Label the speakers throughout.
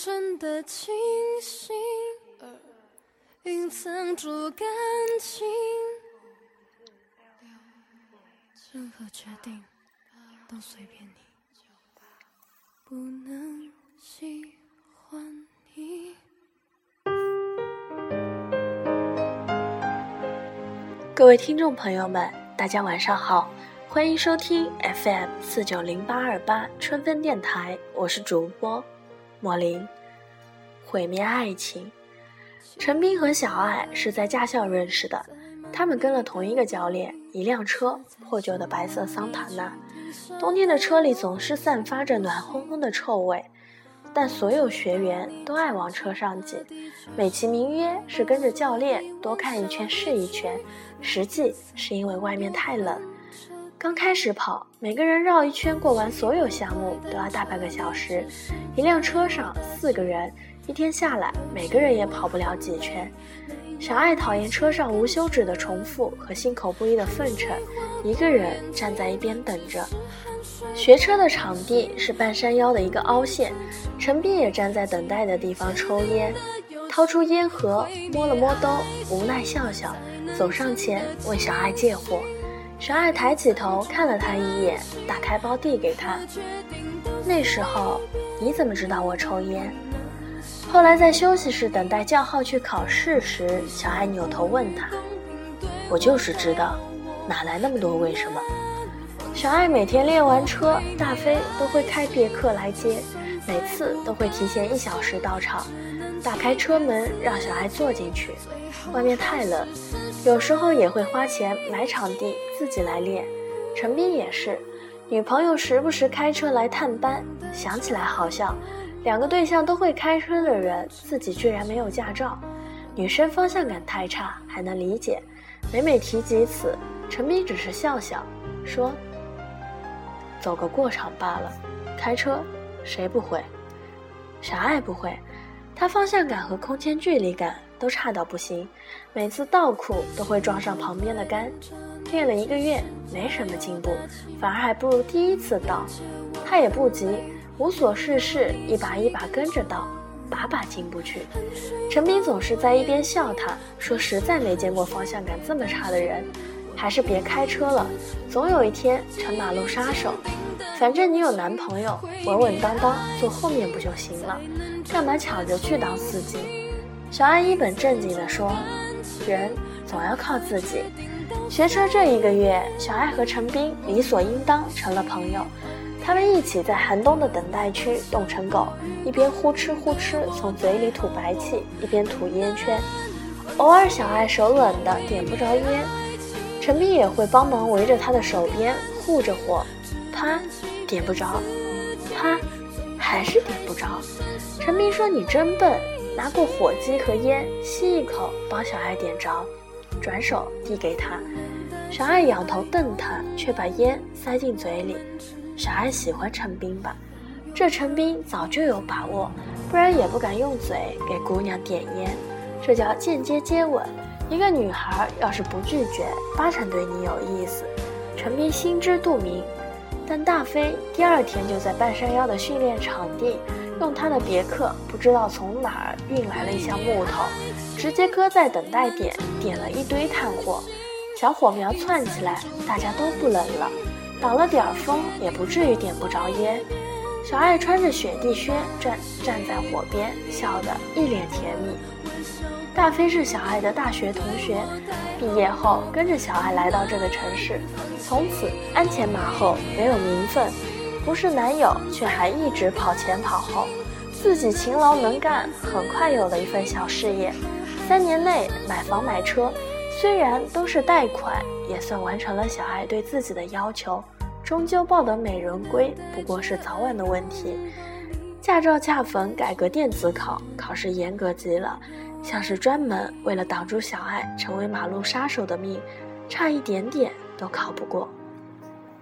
Speaker 1: 真的清醒，隐藏住感情。任何决定都随便你，不能喜欢你。
Speaker 2: 各位听众朋友们，大家晚上好，欢迎收听 FM 四九零八二八春分电台，我是主播莫林。毁灭爱情，陈斌和小爱是在驾校认识的，他们跟了同一个教练，一辆车，破旧的白色桑塔纳，冬天的车里总是散发着暖烘烘的臭味。但所有学员都爱往车上挤，美其名曰是跟着教练多看一圈是一圈，实际是因为外面太冷。刚开始跑，每个人绕一圈过完所有项目都要大半个小时，一辆车上四个人，一天下来每个人也跑不了几圈。小爱讨厌车上无休止的重复和心口不一的奉承，一个人站在一边等着。学车的场地是半山腰的一个凹陷，陈斌也站在等待的地方抽烟，掏出烟盒摸了摸兜，无奈笑笑，走上前问小爱借货。小爱抬起头看了他一眼，打开包递给他。那时候你怎么知道我抽烟？后来在休息室等待叫号去考试时，小爱扭头问他：“我就是知道，哪来那么多为什么？”小爱每天练完车，大飞都会开别克来接，每次都会提前一小时到场，打开车门让小孩坐进去。外面太冷，有时候也会花钱买场地自己来练。陈斌也是，女朋友时不时开车来探班，想起来好笑。两个对象都会开车的人，自己居然没有驾照。女生方向感太差还能理解，每每提及此，陈斌只是笑笑，说。走个过场罢了，开车谁不会？啥也不会，他方向感和空间距离感都差到不行，每次倒库都会撞上旁边的杆。练了一个月没什么进步，反而还不如第一次倒。他也不急，无所事事，一把一把跟着倒，把把进不去。陈斌总是在一边笑他，说实在没见过方向感这么差的人。还是别开车了，总有一天成马路杀手。反正你有男朋友，稳稳当当坐后面不就行了？干嘛抢着去当司机？小爱一本正经地说：“人总要靠自己。”学车这一个月，小爱和陈斌理所应当成了朋友。他们一起在寒冬的等待区冻成狗，一边呼哧呼哧从嘴里吐白气，一边吐烟圈。偶尔小爱手冷的点不着烟。陈斌也会帮忙围着他的手边护着火，他点不着，他还是点不着。陈斌说：“你真笨。”拿过火机和烟，吸一口，帮小爱点着，转手递给他。小爱仰头瞪他，却把烟塞进嘴里。小爱喜欢陈斌吧？这陈斌早就有把握，不然也不敢用嘴给姑娘点烟，这叫间接接吻。一个女孩要是不拒绝，八成对你有意思。陈斌心知肚明，但大飞第二天就在半山腰的训练场地，用他的别克不知道从哪儿运来了一箱木头，直接搁在等待点，点了一堆炭火。小火苗窜起来，大家都不冷了，挡了点风也不至于点不着烟。小爱穿着雪地靴站站在火边，笑得一脸甜蜜。大飞是小爱的大学同学，毕业后跟着小爱来到这个城市，从此鞍前马后，没有名分，不是男友，却还一直跑前跑后，自己勤劳能干，很快有了一份小事业，三年内买房买车，虽然都是贷款，也算完成了小爱对自己的要求，终究抱得美人归，不过是早晚的问题。驾照恰逢改革电子考，考试严格极了。像是专门为了挡住小爱成为马路杀手的命，差一点点都考不过。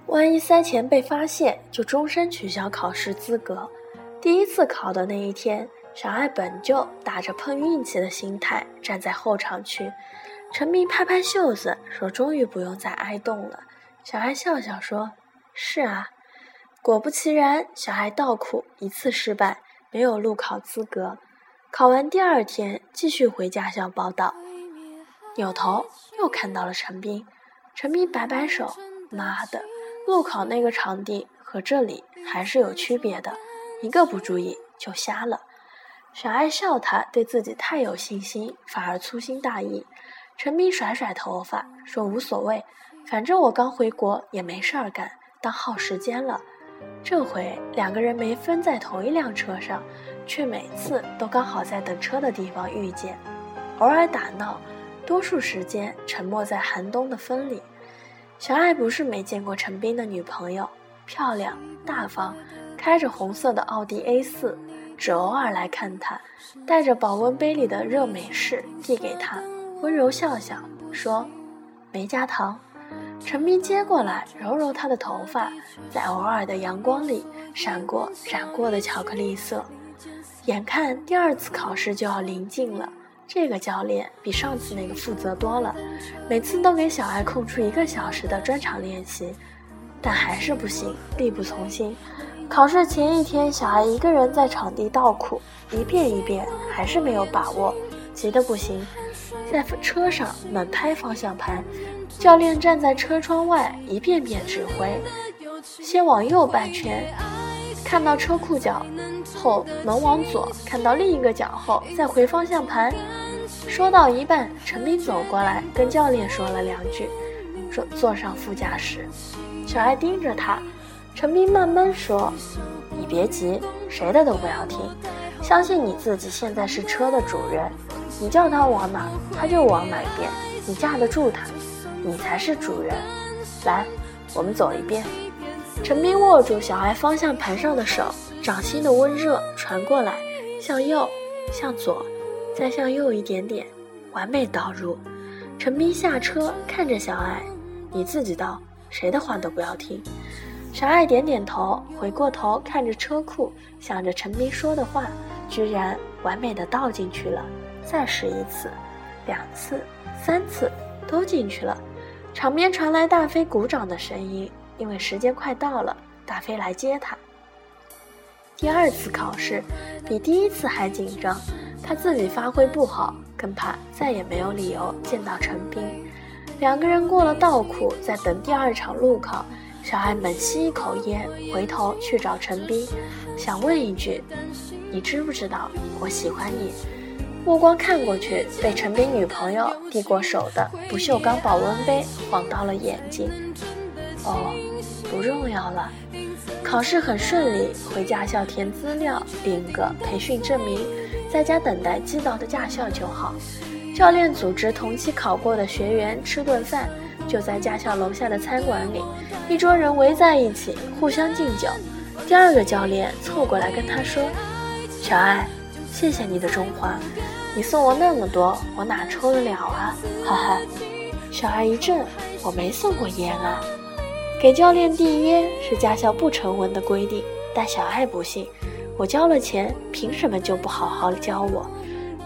Speaker 2: 万一塞钱被发现，就终身取消考试资格。第一次考的那一天，小爱本就打着碰运气的心态站在候场区。陈明拍拍袖子说：“终于不用再挨冻了。”小爱笑笑说：“是啊。”果不其然，小爱倒苦一次失败。没有路考资格。考完第二天，继续回驾校报到，扭头又看到了陈斌。陈斌摆摆手：“妈的，路考那个场地和这里还是有区别的，一个不注意就瞎了。”小爱笑他对自己太有信心，反而粗心大意。陈斌甩甩头发说：“无所谓，反正我刚回国也没事儿干，当耗时间了。”这回两个人没分在同一辆车上，却每次都刚好在等车的地方遇见，偶尔打闹，多数时间沉默在寒冬的风里。小爱不是没见过陈斌的女朋友，漂亮大方，开着红色的奥迪 A 四，只偶尔来看他，带着保温杯里的热美式递给他，温柔笑笑说：“没加糖。”陈斌接过来，揉揉她的头发，在偶尔的阳光里闪过染过的巧克力色。眼看第二次考试就要临近了，这个教练比上次那个负责多了，每次都给小艾空出一个小时的专场练习，但还是不行，力不从心。考试前一天，小艾一个人在场地倒苦，一遍一遍，还是没有把握，急得不行，在车上猛拍方向盘。教练站在车窗外，一遍遍指挥：先往右半圈，看到车库角后门往左，看到另一个角后再回方向盘。说到一半，陈斌走过来跟教练说了两句，坐坐上副驾驶。小爱盯着他，陈斌慢慢说：“你别急，谁的都不要听，相信你自己。现在是车的主人，你叫他往哪，他就往哪边，你架得住他。”你才是主人，来，我们走一遍。陈斌握住小爱方向盘上的手，掌心的温热传过来，向右，向左，再向右一点点，完美导入。陈斌下车，看着小爱，你自己倒，谁的话都不要听。小爱点点头，回过头看着车库，想着陈斌说的话，居然完美的倒进去了。再试一次，两次，三次，都进去了。场边传来大飞鼓掌的声音，因为时间快到了，大飞来接他。第二次考试比第一次还紧张，他自己发挥不好，更怕再也没有理由见到陈斌。两个人过了道苦，在等第二场路考。小艾猛吸一口烟，回头去找陈斌，想问一句：“你知不知道我喜欢你？”目光看过去，被陈斌女朋友递过手的不锈钢保温杯晃到了眼睛。哦，不重要了。考试很顺利，回驾校填资料，领个培训证明，在家等待寄到的驾校就好。教练组织同期考过的学员吃顿饭，就在驾校楼下的餐馆里，一桌人围在一起，互相敬酒。第二个教练凑过来跟他说：“小爱。”谢谢你的中华，你送我那么多，我哪抽得了啊？哈哈，小爱一怔，我没送过烟啊。给教练递烟是驾校不成文的规定，但小爱不信，我交了钱，凭什么就不好好教我？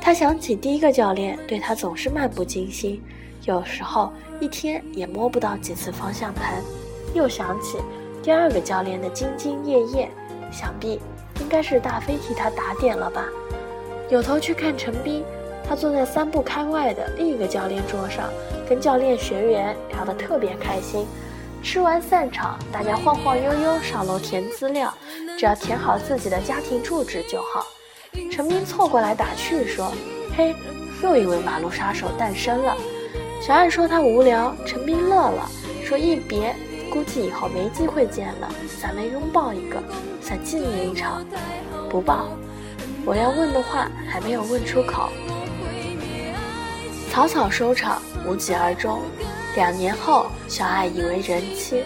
Speaker 2: 他想起第一个教练对他总是漫不经心，有时候一天也摸不到几次方向盘，又想起第二个教练的兢兢业业，想必应该是大飞替他打点了吧。扭头去看陈斌，他坐在三步开外的另一个教练桌上，跟教练学员聊得特别开心。吃完散场，大家晃晃悠悠上楼填资料，只要填好自己的家庭住址就好。陈斌凑过来打趣说：“嘿，又一位马路杀手诞生了。”小爱说他无聊，陈斌乐了，说一别，估计以后没机会见了，咱们拥抱一个，算纪念一场。不抱。我要问的话还没有问出口，草草收场，无疾而终。两年后，小爱已为人妻，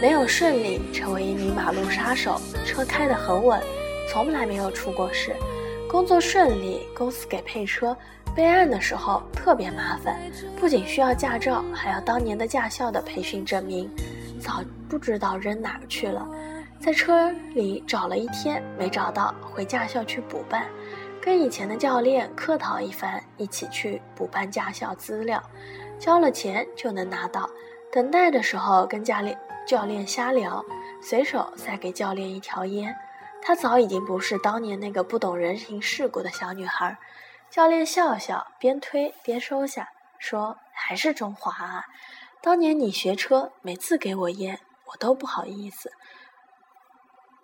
Speaker 2: 没有顺利成为一名马路杀手，车开得很稳，从来没有出过事。工作顺利，公司给配车，备案的时候特别麻烦，不仅需要驾照，还要当年的驾校的培训证明，早不知道扔哪儿去了。在车里找了一天没找到，回驾校去补办，跟以前的教练客套一番，一起去补办驾校资料，交了钱就能拿到。等待的时候跟教练教练瞎聊，随手塞给教练一条烟。她早已经不是当年那个不懂人情世故的小女孩。教练笑笑，边推边收下，说：“还是中华啊！当年你学车，每次给我烟，我都不好意思，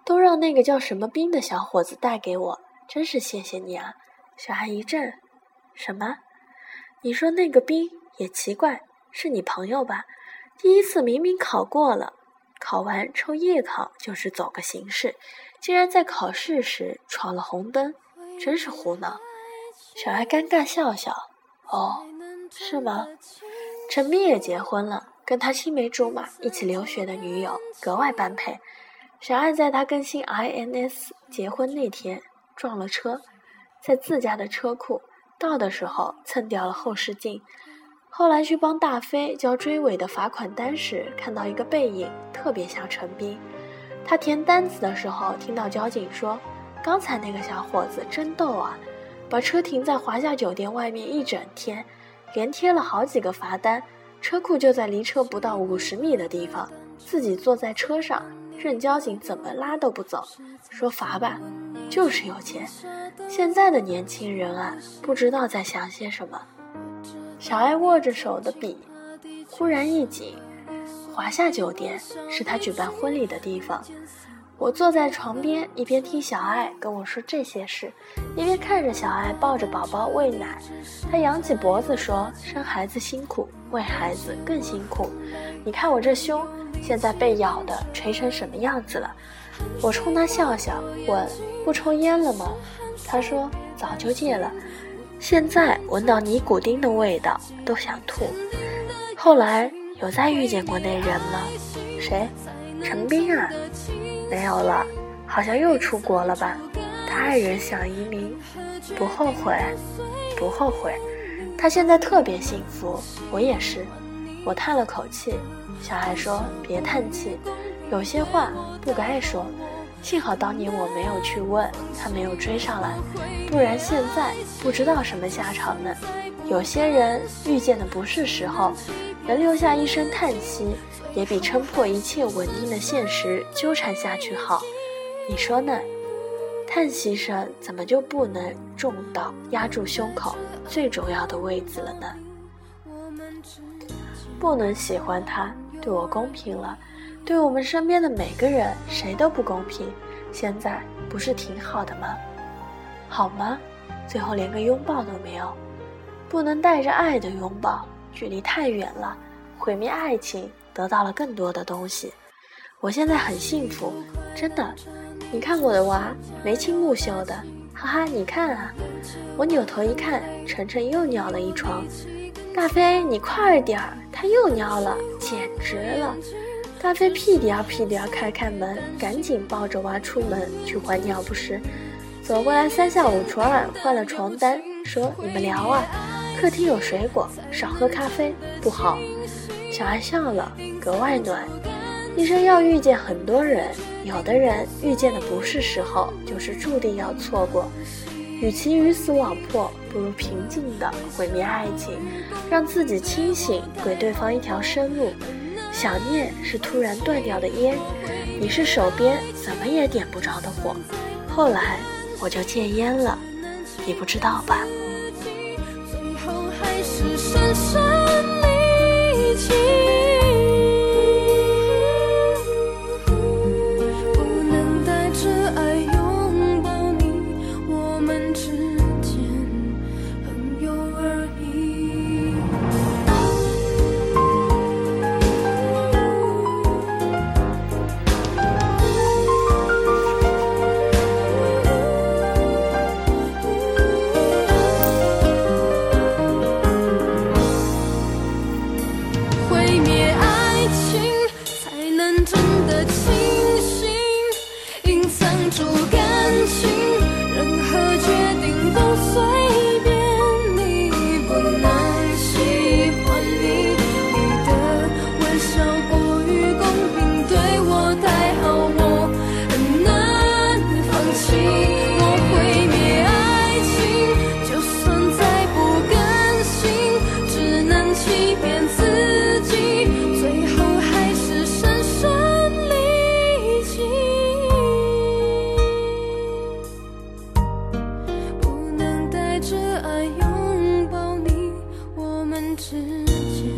Speaker 2: 都让那个叫什么兵的小伙子带给我，真是谢谢你啊！”小孩一怔：“什么？你说那个兵也奇怪，是你朋友吧？第一次明明考过了，考完抽夜考就是走个形式，竟然在考试时闯了红灯，真是胡闹。”小爱尴尬笑笑，哦，是吗？陈斌也结婚了，跟他青梅竹马一起留学的女友格外般配。小爱在他更新 INS 结婚那天撞了车，在自家的车库到的时候蹭掉了后视镜。后来去帮大飞交追尾的罚款单时，看到一个背影，特别像陈斌。他填单子的时候，听到交警说：“刚才那个小伙子真逗啊。”把车停在华夏酒店外面一整天，连贴了好几个罚单。车库就在离车不到五十米的地方，自己坐在车上，任交警怎么拉都不走，说罚吧，就是有钱。现在的年轻人啊，不知道在想些什么。小爱握着手的笔，忽然一紧。华夏酒店是他举办婚礼的地方。我坐在床边，一边听小爱跟我说这些事，一边看着小爱抱着宝宝喂奶。她扬起脖子说：“生孩子辛苦，喂孩子更辛苦。你看我这胸，现在被咬的垂成什么样子了？”我冲她笑笑，问：“不抽烟了吗？”她说：“早就戒了，现在闻到尼古丁的味道都想吐。”后来有再遇见过那人吗？谁？陈斌啊。没有了，好像又出国了吧？他爱人想移民，不后悔，不后悔。他现在特别幸福，我也是。我叹了口气，小孩说：“别叹气，有些话不该说。幸好当年我没有去问，他没有追上来，不然现在不知道什么下场呢。有些人遇见的不是时候，能留下一声叹息。”也比撑破一切稳定的现实纠缠下去好，你说呢？叹息声怎么就不能重到压住胸口最重要的位置了呢？不能喜欢他，对我公平了，对我们身边的每个人谁都不公平。现在不是挺好的吗？好吗？最后连个拥抱都没有，不能带着爱的拥抱，距离太远了，毁灭爱情。得到了更多的东西，我现在很幸福，真的。你看我的娃，眉清目秀的，哈哈，你看啊。我扭头一看，晨晨又尿了一床。大飞，你快点儿，他又尿了，简直了。大飞屁颠屁颠开开门，赶紧抱着娃出门去换尿不湿。走过来三下五除二换了床单，说你们聊啊，客厅有水果，少喝咖啡不好。小爱笑了，格外暖。一生要遇见很多人，有的人遇见的不是时候，就是注定要错过。与其鱼死网破，不如平静的毁灭爱情，让自己清醒，给对方一条生路。想念是突然断掉的烟，你是手边怎么也点不着的火。后来我就戒烟了，你不知道吧？最后还是深深。情。之间